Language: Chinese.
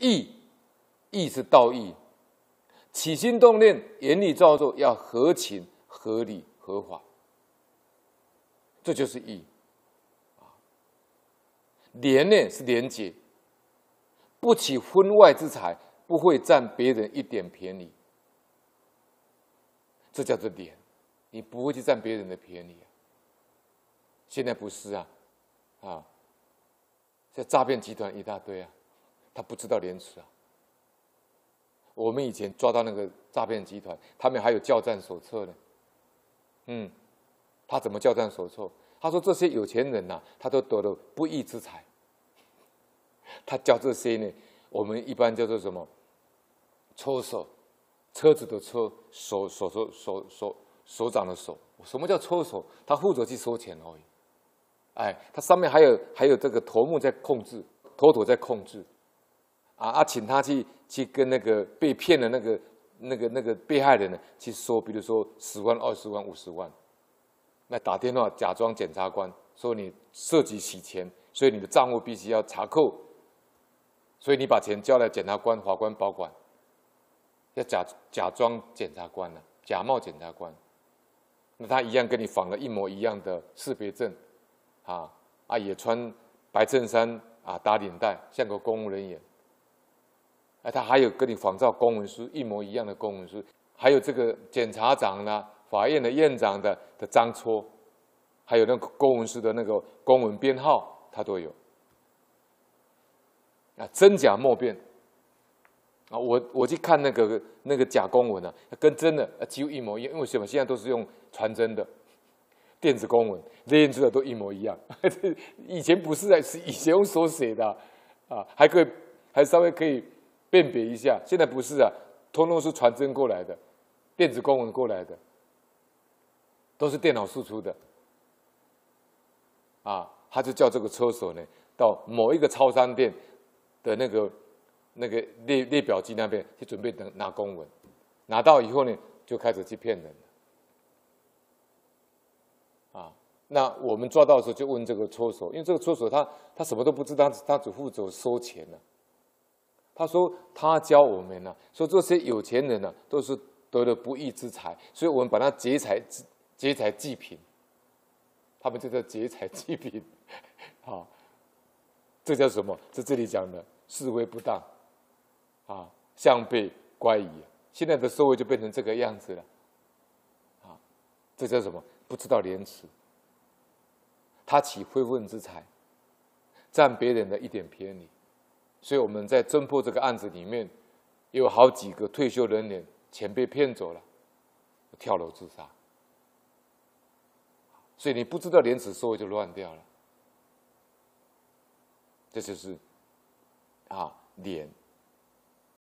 义，义是道义，起心动念、言语造作要合情、合理、合法，这就是义。连呢是连结，不起分外之财，不会占别人一点便宜，这叫做连。你不会去占别人的便宜啊。现在不是啊，啊，这诈骗集团一大堆啊，他不知道廉耻啊。我们以前抓到那个诈骗集团，他们还有教战手册呢。嗯，他怎么教战手册？他说：“这些有钱人呐、他都得了不义之财。他教这些呢，我们一般叫做什么？抽手，车子的车，手手手手手手掌的手。什么叫抽手？他负责去收钱而已。哎，他上面还有还有这个头目在控制，头头在控制。啊啊，请他去去跟那个被骗的那个那个那个被害人呢去说，比如说十万、二十万、五十万。”那打电话假装检察官，说你涉及洗钱，所以你的账户必须要查扣，所以你把钱交来检察官、法官保管，要假假装检察官呢，假冒检察官，那他一样跟你仿了一模一样的识别证，啊啊也穿白衬衫啊打领带，像个公务人员，哎他还有跟你仿照公文书一模一样的公文书，还有这个检察长呢。法院的院长的的章戳，还有那个公文书的那个公文编号，他都有。啊，真假莫辨。啊，我我去看那个那个假公文啊，跟真的几乎一模一样。因为什么？现在都是用传真的电子公文，连字的都一模一样。以前不是啊，是以前用手写的啊，还可以还稍微可以辨别一下。现在不是啊，通通是传真过来的，电子公文过来的。都是电脑输出的，啊，他就叫这个车手呢，到某一个超商店的那个那个列列表机那边去准备等拿公文，拿到以后呢，就开始去骗人啊，那我们抓到的时候就问这个车手，因为这个车手他他什么都不知道，他只负责收钱呢、他说他教我们呢、说这些有钱人呢、都是得了不义之财，所以我们把他劫财。劫财济贫，他们就叫劫财济贫，好，这叫什么？这这里讲的是非不当，啊，相悖乖异，现在的社会就变成这个样子了，啊，这叫什么？不知道廉耻，他岂非分之财，占别人的一点便宜，所以我们在侦破这个案子里面，有好几个退休人员钱被骗走了，跳楼自杀。所以你不知道廉耻，社会就乱掉了。这就是啊，廉。